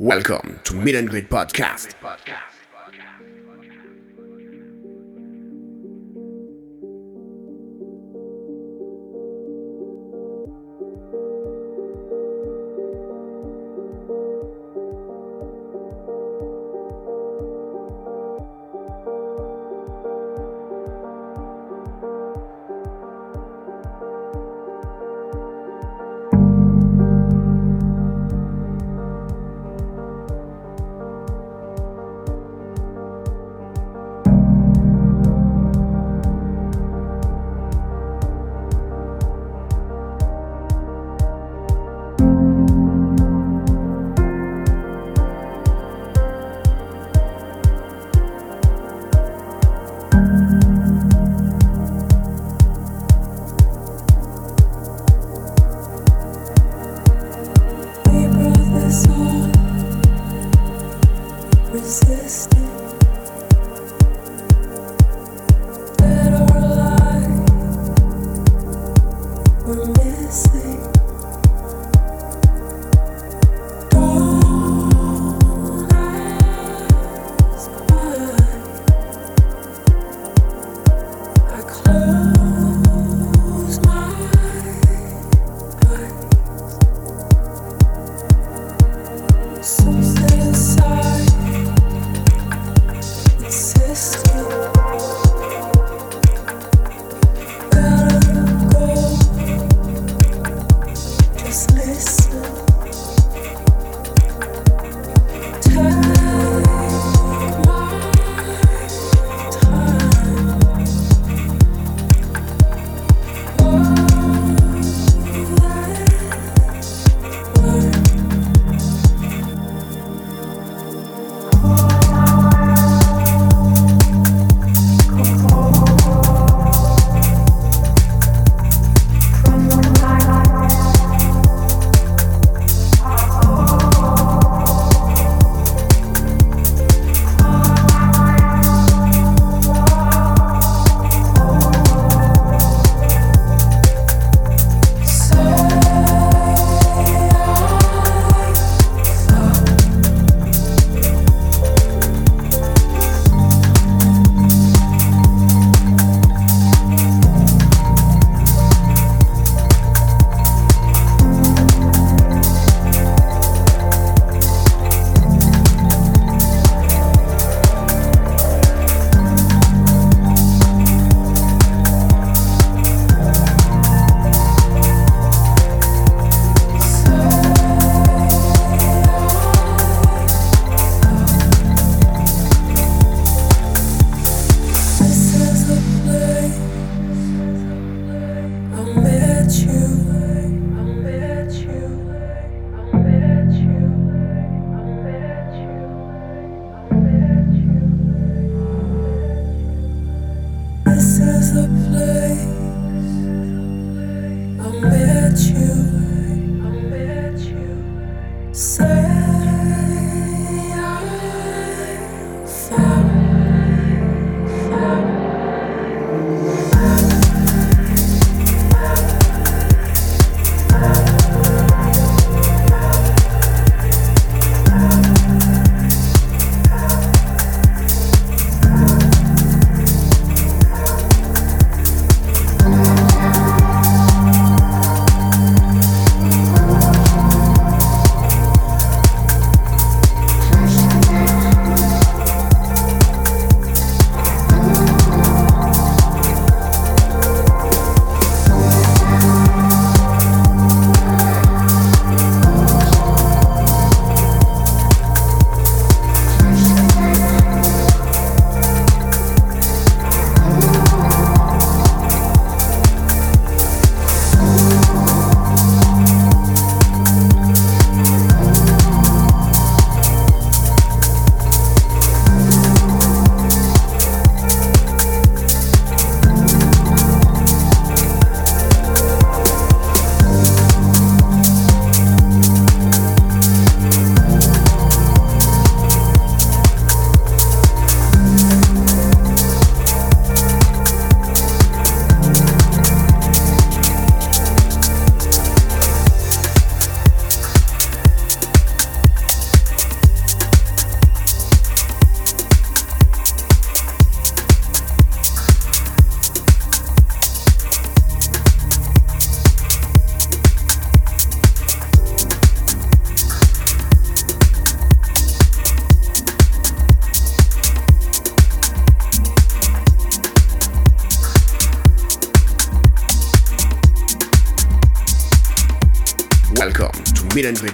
Welcome to Meet and Greet Podcast.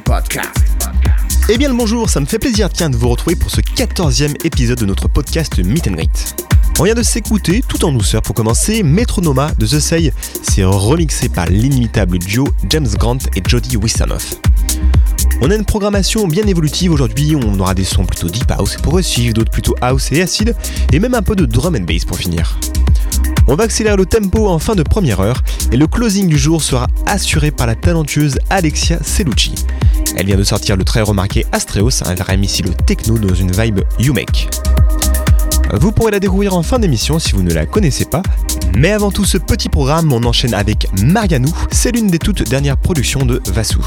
Podcast. Eh bien le bonjour, ça me fait plaisir de vous retrouver pour ce 14e épisode de notre podcast Meet and Greet. On vient de s'écouter tout en douceur pour commencer Metronoma de The Say, c'est remixé par l'inimitable duo James Grant et Jody Wisternoff. On a une programmation bien évolutive aujourd'hui, on aura des sons plutôt deep house et progressifs, d'autres plutôt house et acide, et même un peu de drum and bass pour finir. On va accélérer le tempo en fin de première heure, et le closing du jour sera assuré par la talentueuse Alexia Celucci. Elle vient de sortir le très remarqué Astreos, un vrai missile techno dans une vibe You-Make. Vous pourrez la découvrir en fin d'émission si vous ne la connaissez pas. Mais avant tout ce petit programme, on enchaîne avec Marianou. C'est l'une des toutes dernières productions de Vassou.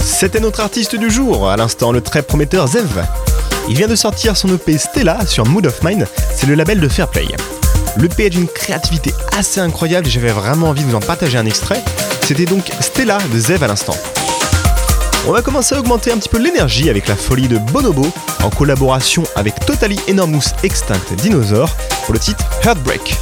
C'était notre artiste du jour, à l'instant le très prometteur Zev. Il vient de sortir son EP Stella sur Mood of Mine, c'est le label de Fairplay. L'EP est d'une créativité assez incroyable et j'avais vraiment envie de vous en partager un extrait. C'était donc Stella de Zev à l'instant. On va commencer à augmenter un petit peu l'énergie avec la folie de Bonobo en collaboration avec Totally Enormous Extinct Dinosaur pour le titre Heartbreak.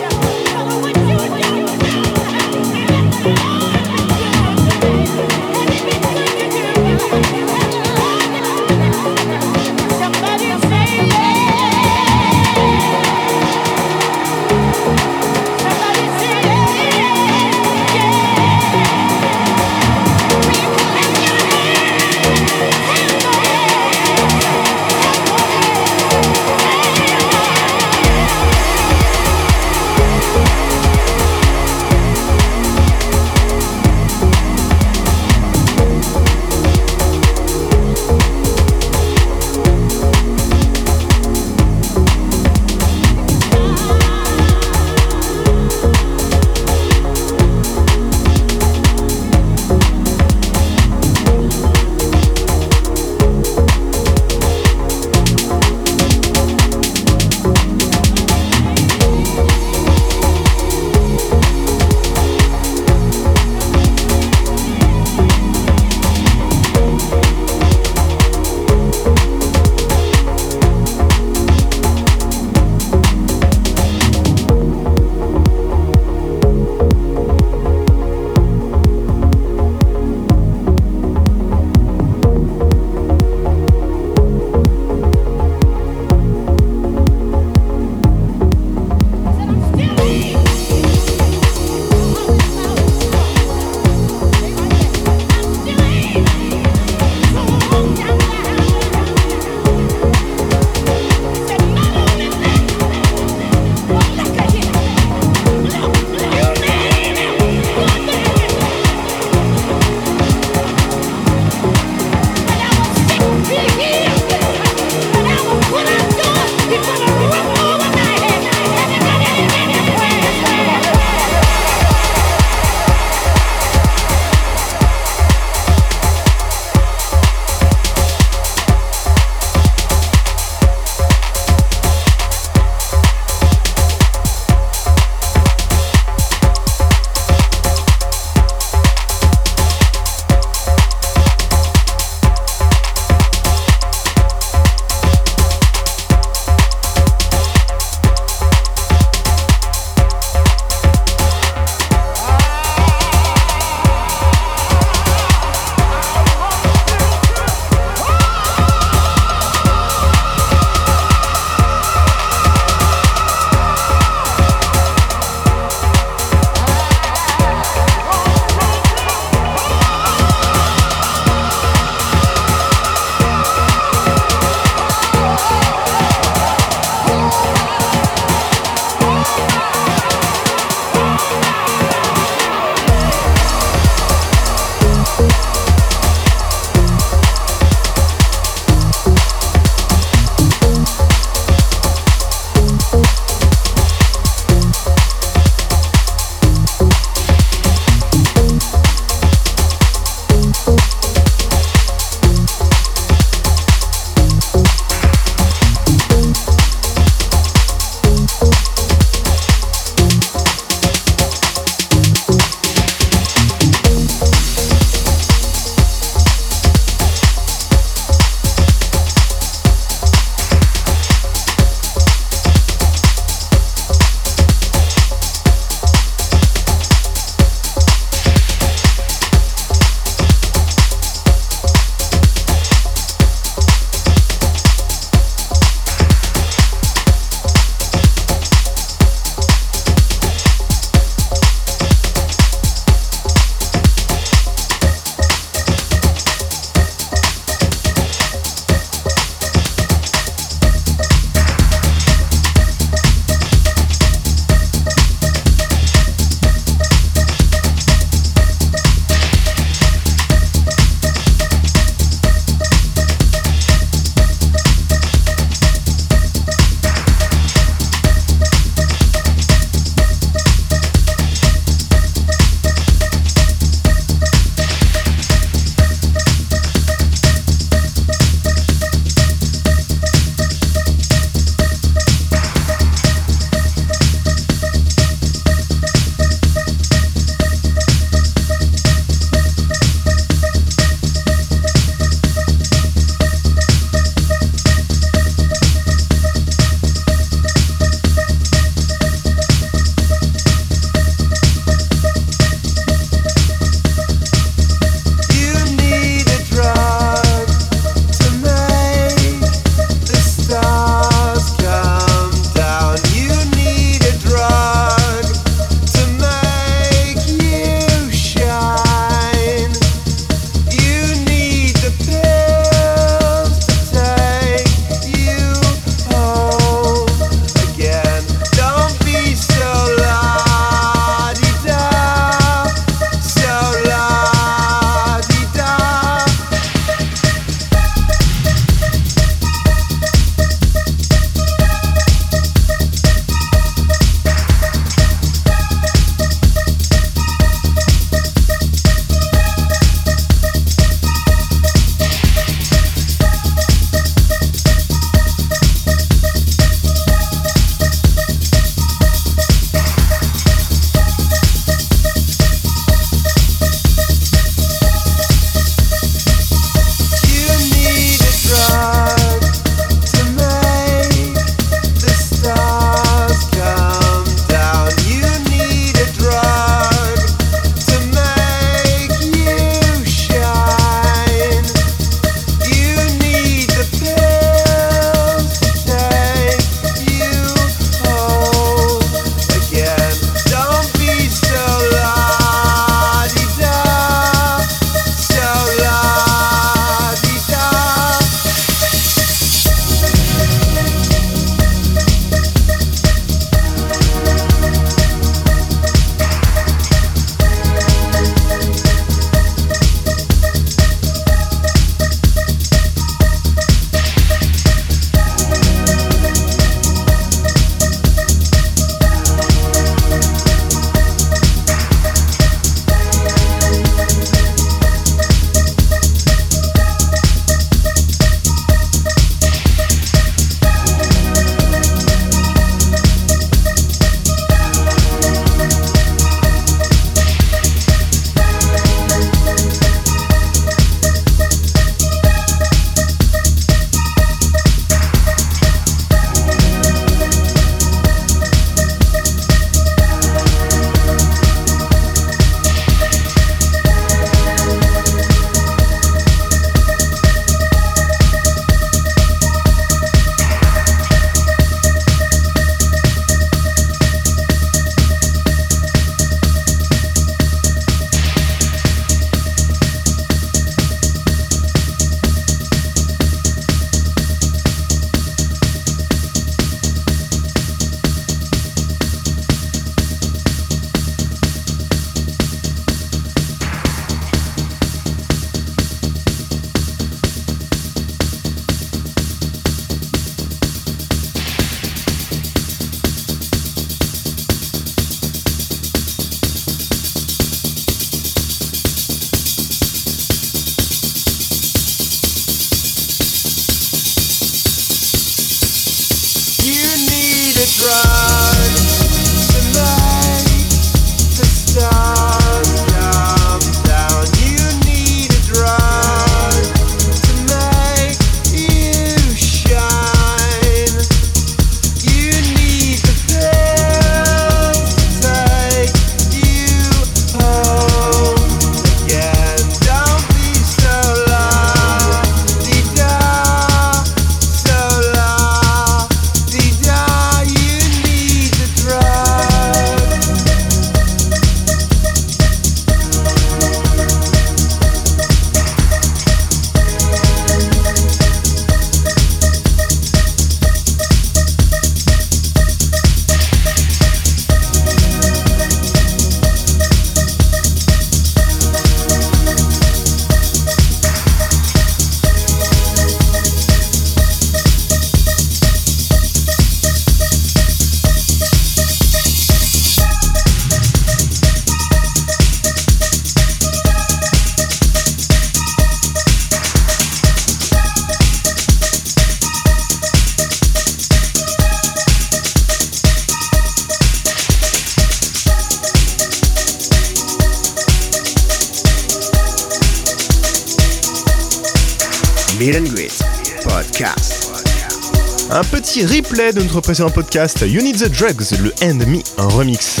Un petit replay de notre précédent podcast You Need the Drugs, le End Me, un remix.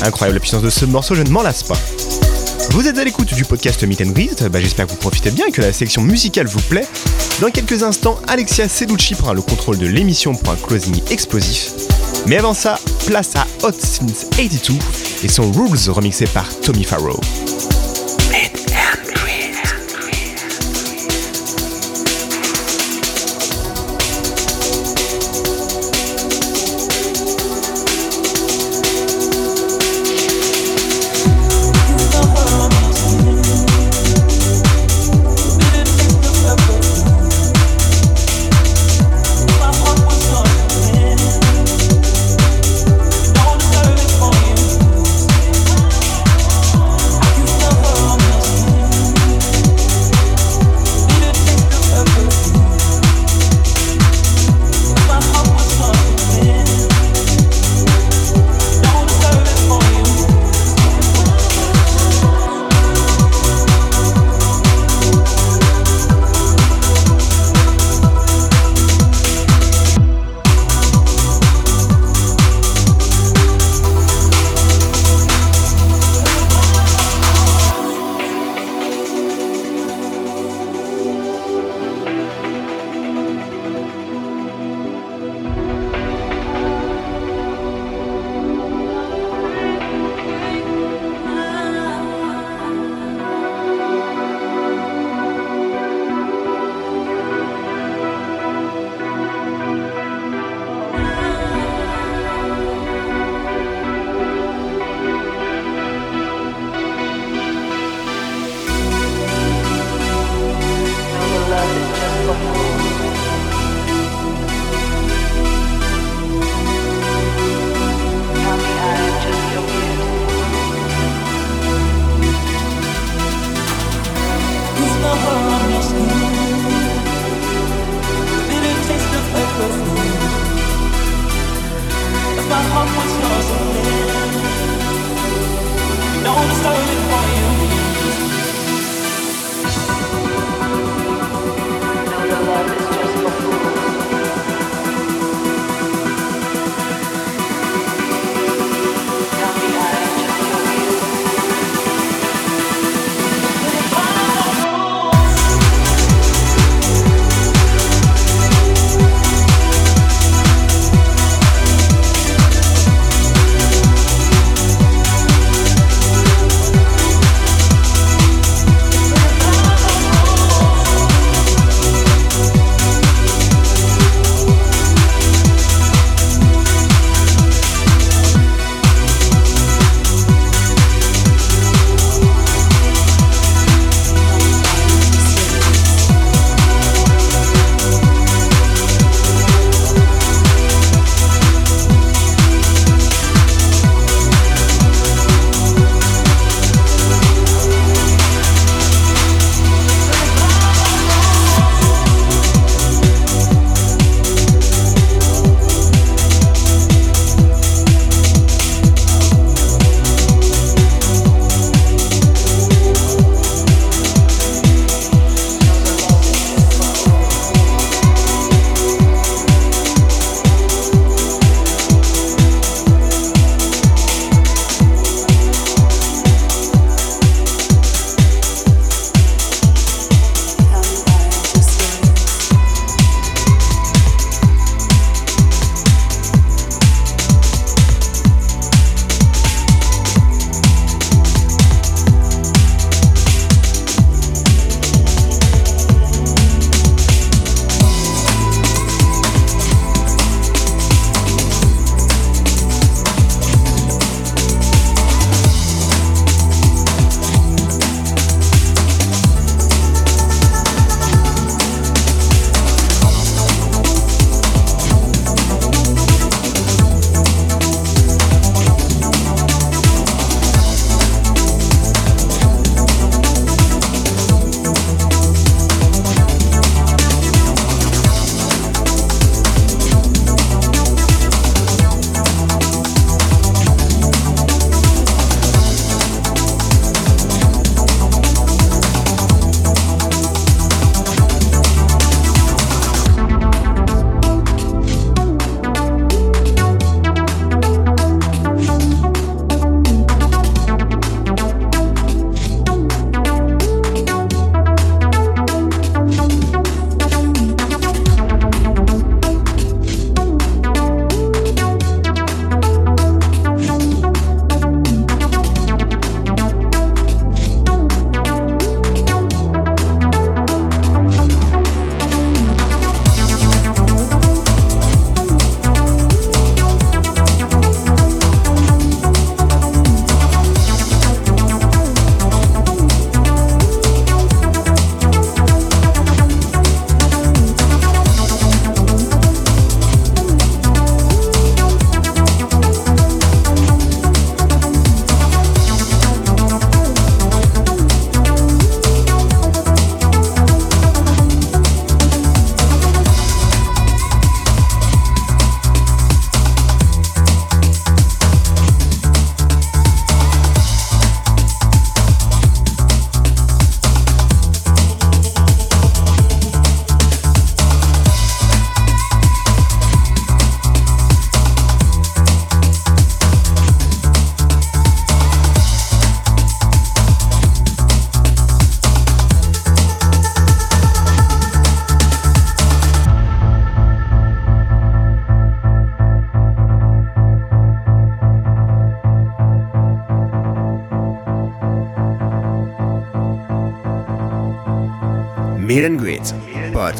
Incroyable la puissance de ce morceau, je ne m'en lasse pas. Vous êtes à l'écoute du podcast Meet and Greet, bah, j'espère que vous profitez bien et que la sélection musicale vous plaît. Dans quelques instants, Alexia Seducci prend le contrôle de l'émission pour un closing explosif. Mais avant ça, place à Hot Since 82 et son Rules remixé par Tommy Farrow.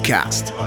Podcast.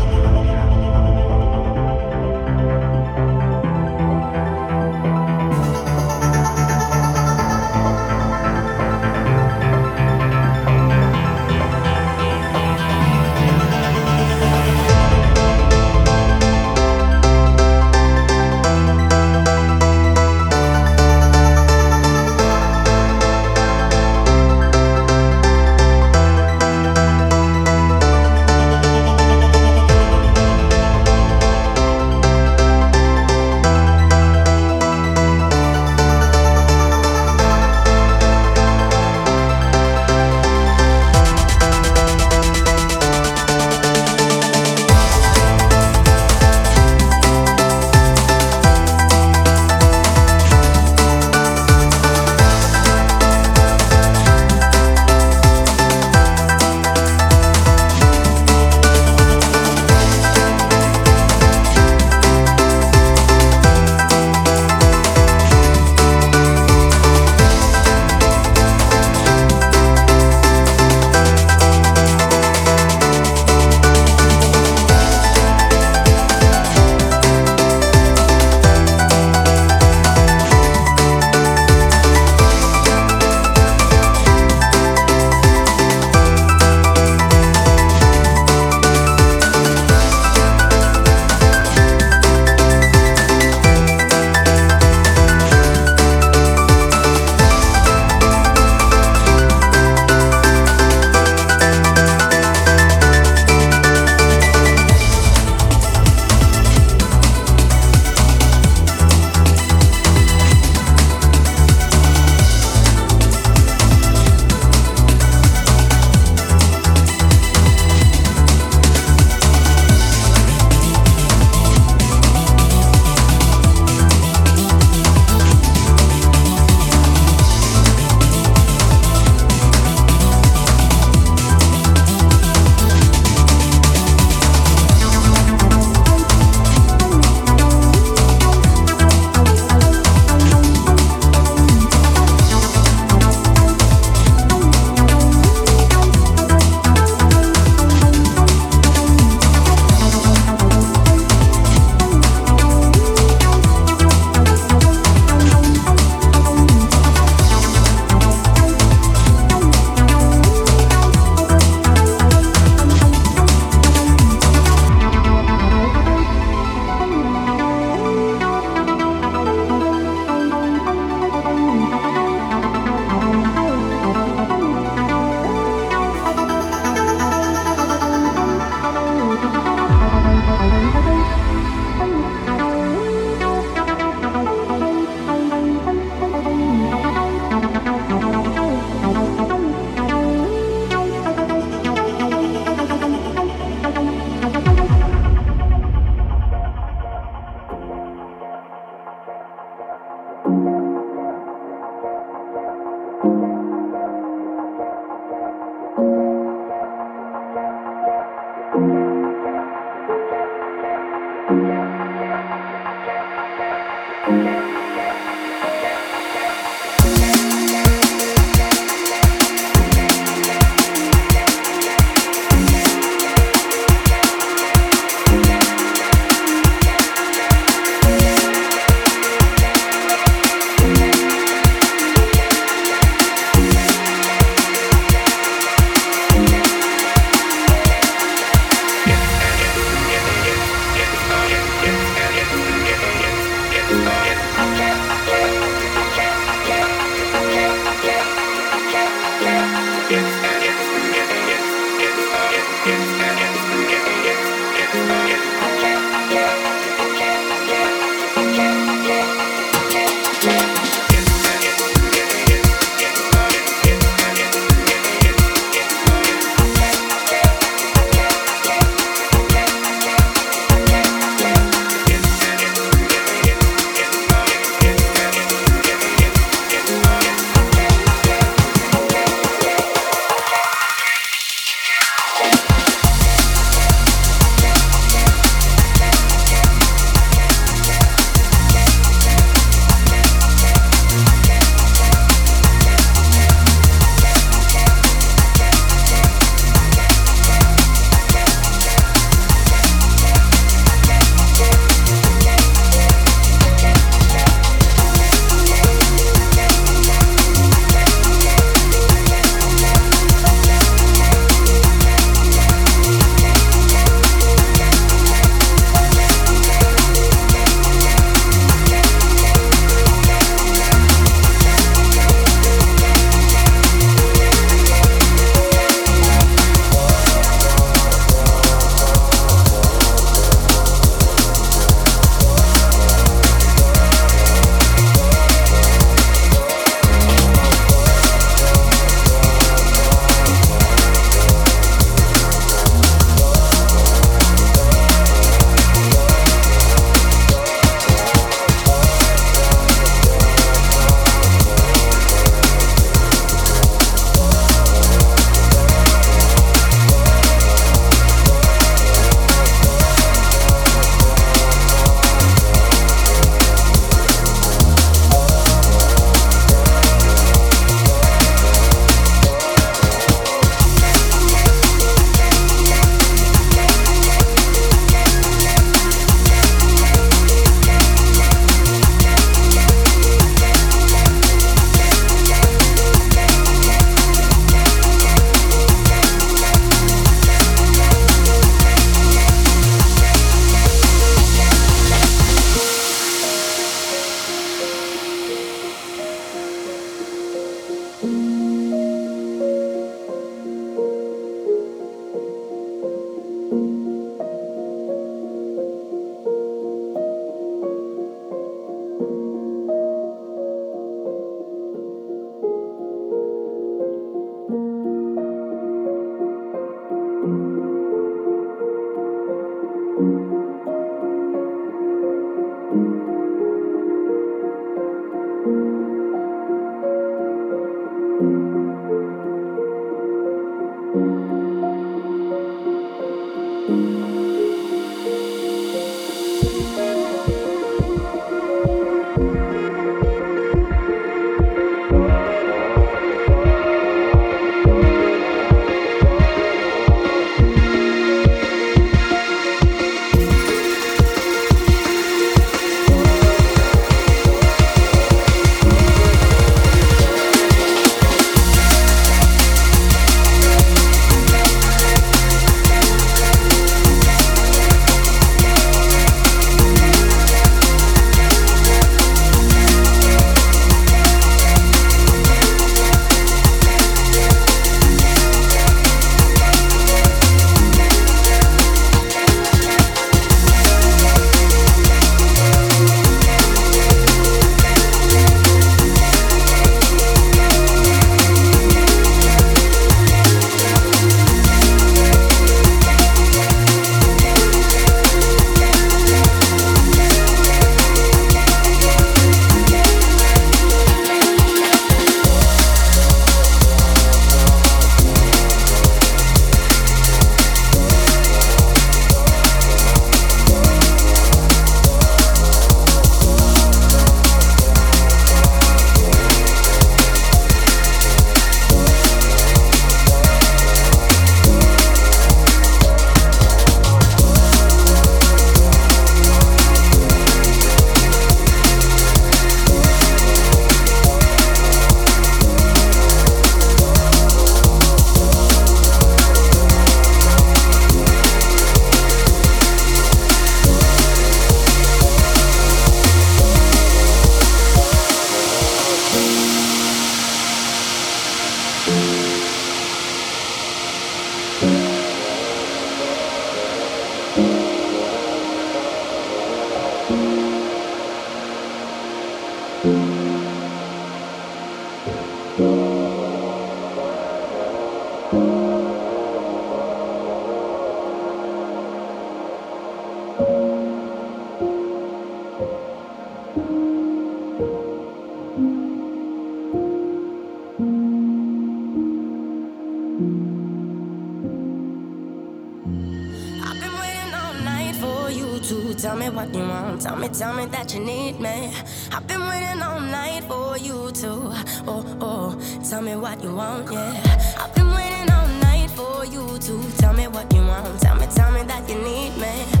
you want. Tell me, tell me that you need me.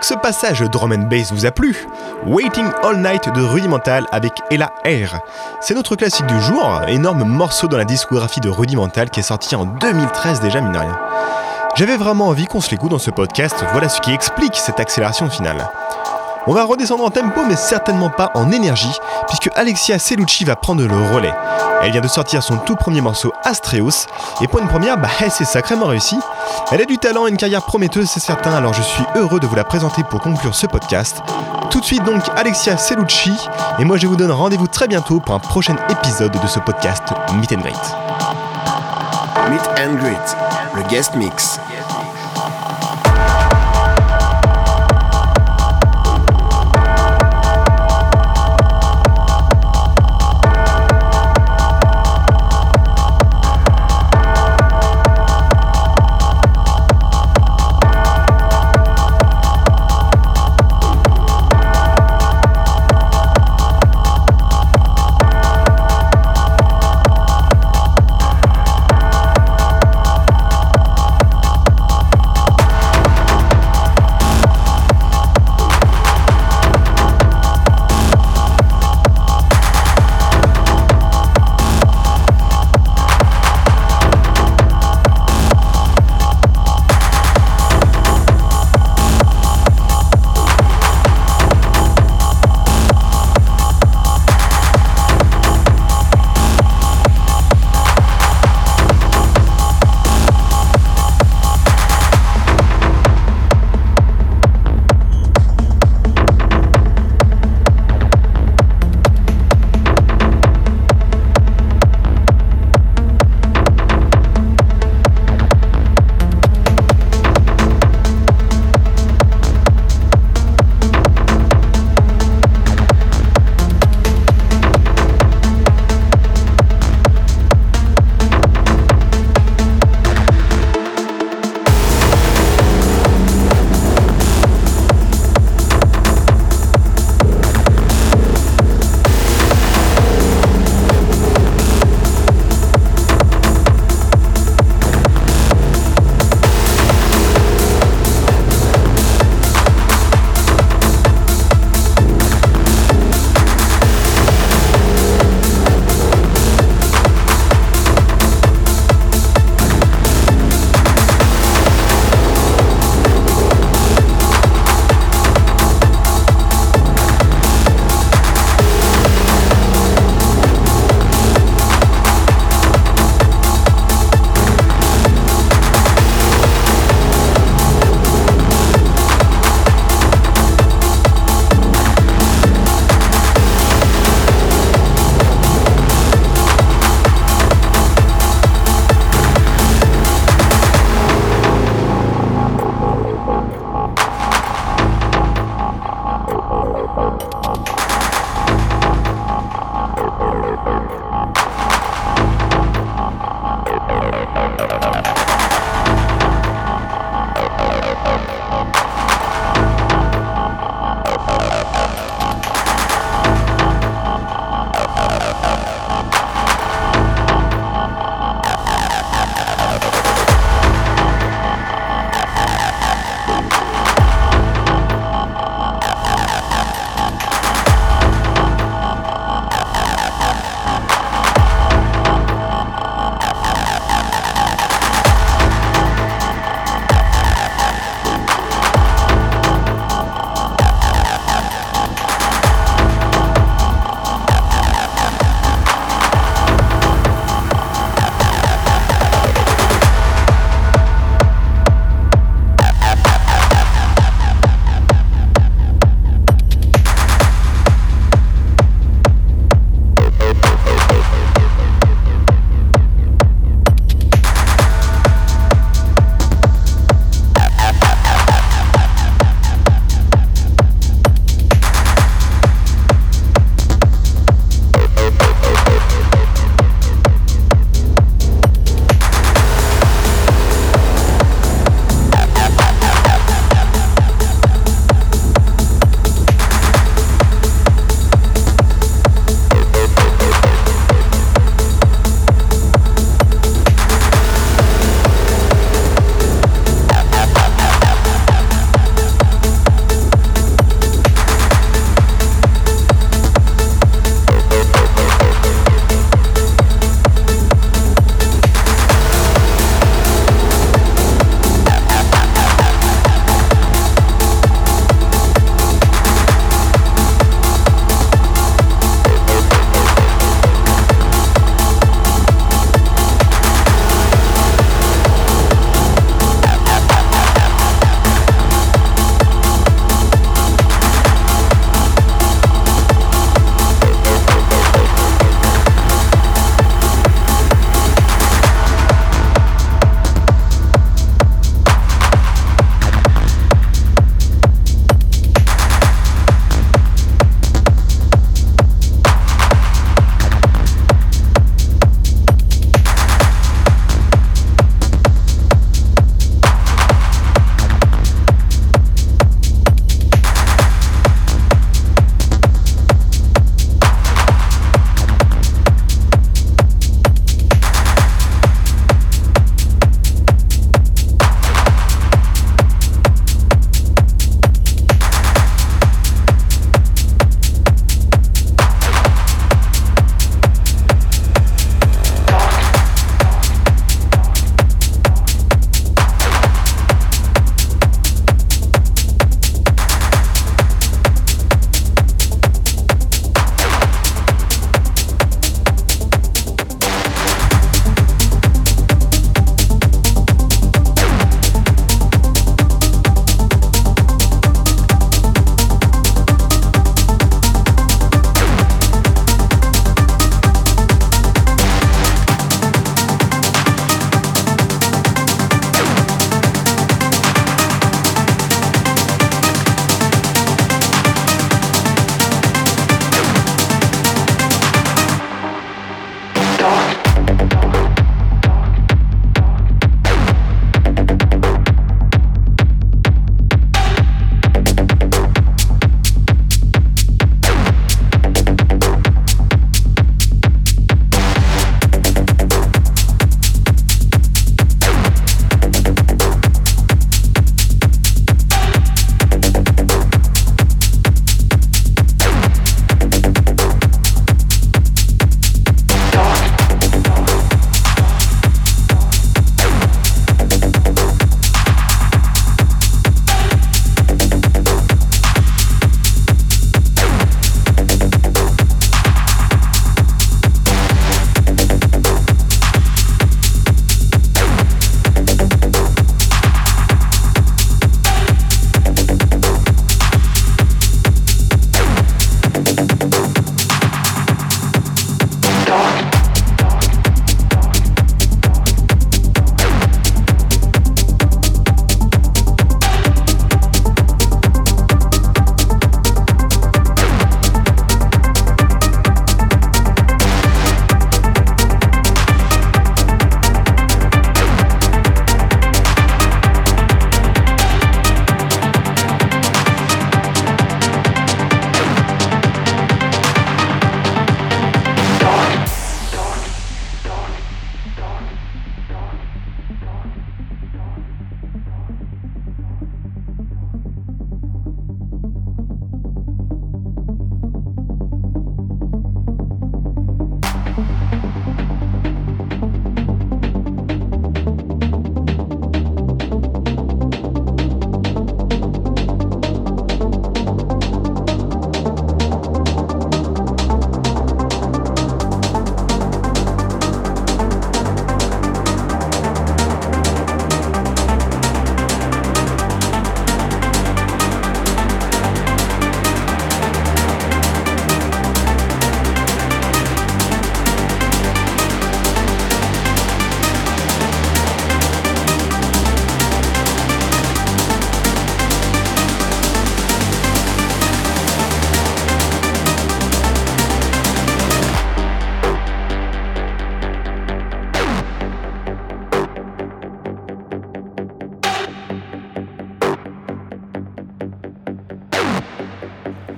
Que ce passage drum and bass vous a plu. Waiting All Night de Rudimental avec Ella Air. C'est notre classique du jour, énorme morceau dans la discographie de Rudimental qui est sorti en 2013 déjà, mine rien. J'avais vraiment envie qu'on se l'écoute dans ce podcast, voilà ce qui explique cette accélération finale. On va redescendre en tempo, mais certainement pas en énergie, puisque Alexia Celucci va prendre le relais. Elle vient de sortir son tout premier morceau Astreus, et pour une première, bah c'est sacrément réussi. Elle a du talent et une carrière prometteuse, c'est certain, alors je suis heureux de vous la présenter pour conclure ce podcast. Tout de suite donc Alexia Celucci, et moi je vous donne rendez-vous très bientôt pour un prochain épisode de ce podcast Meet and Greet. Meet and Greet, le guest mix.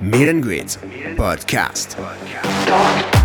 Meet and Greet Podcast. I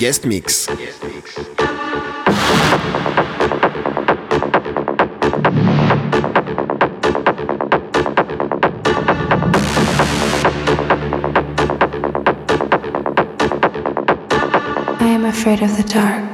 guest mix. I am afraid of the dark.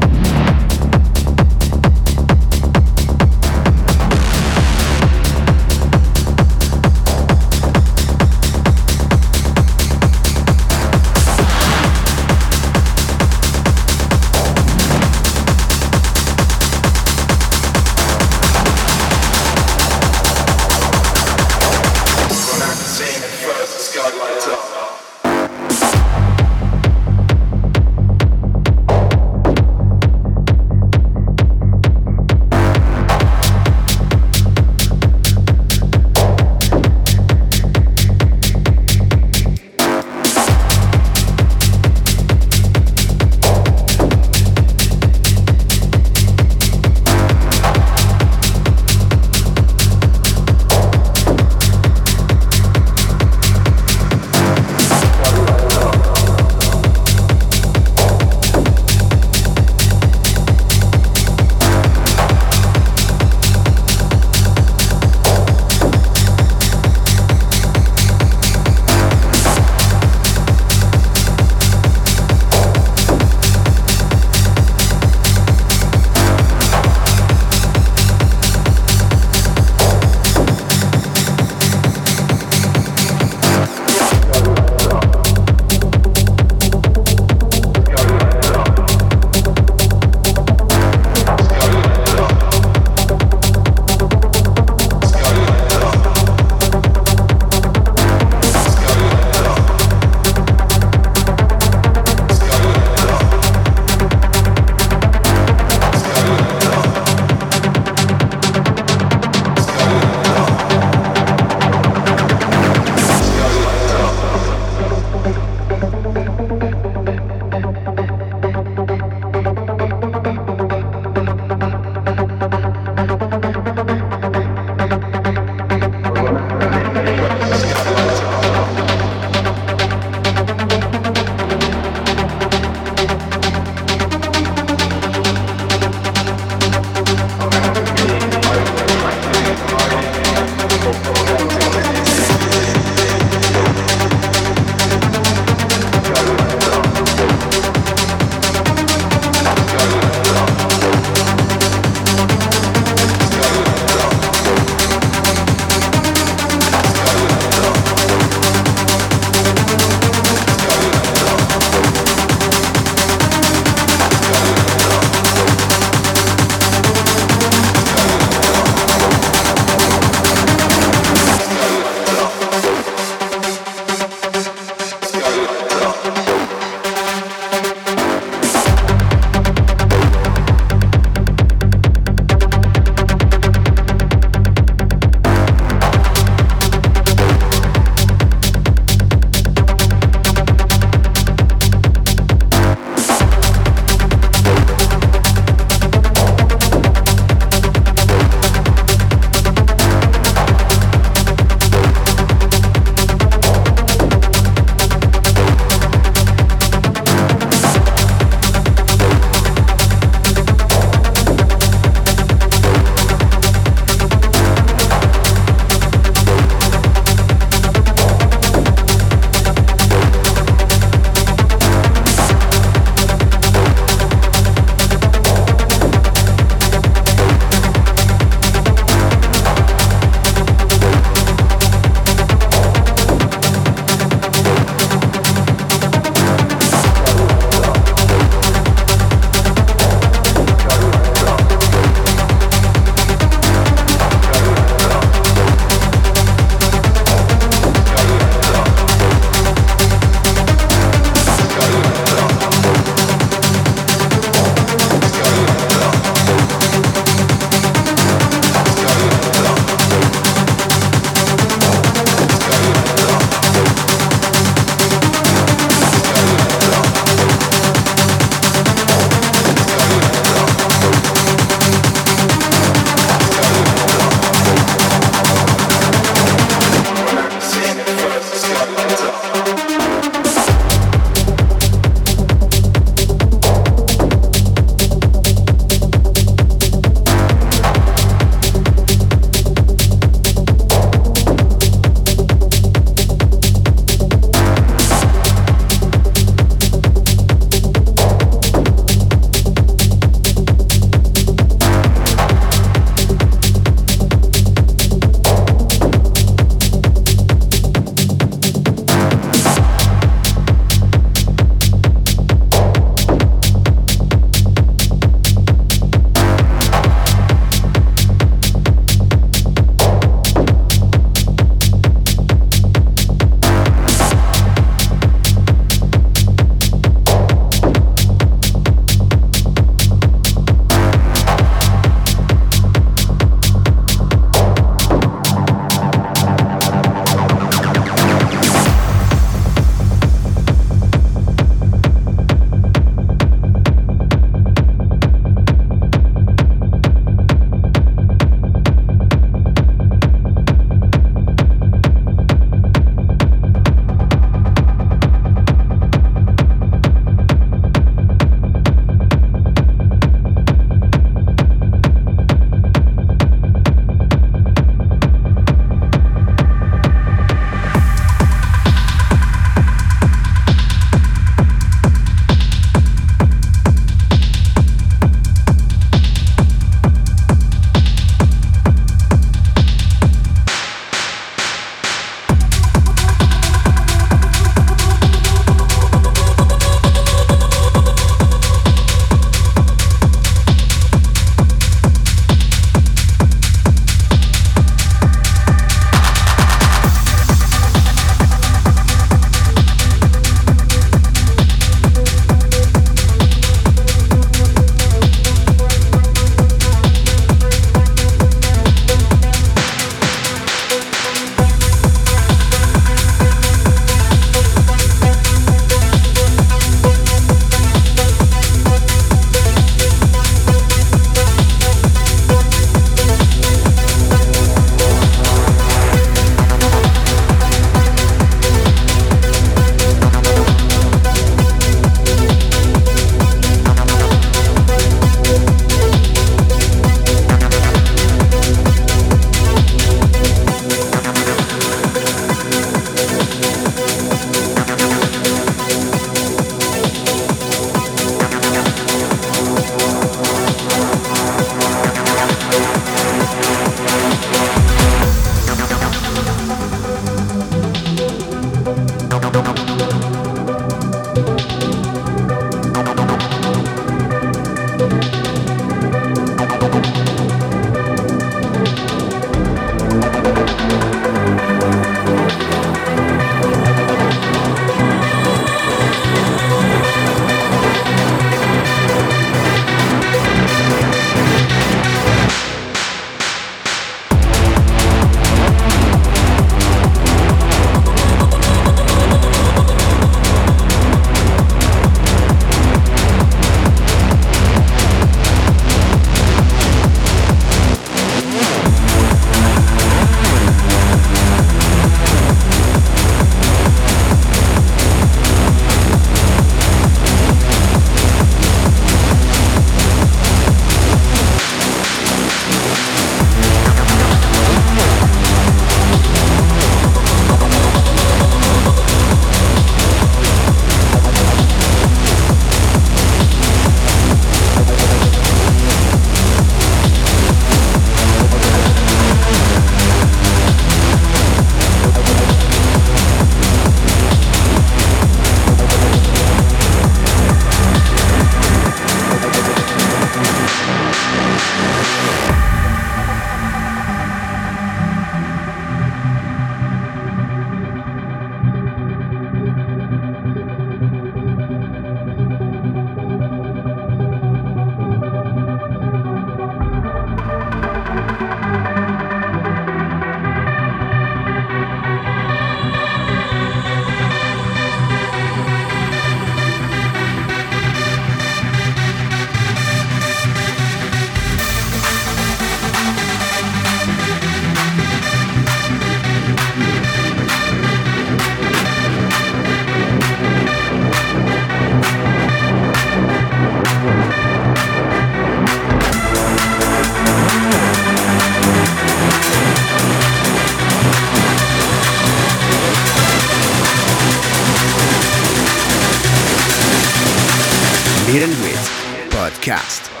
Podcast.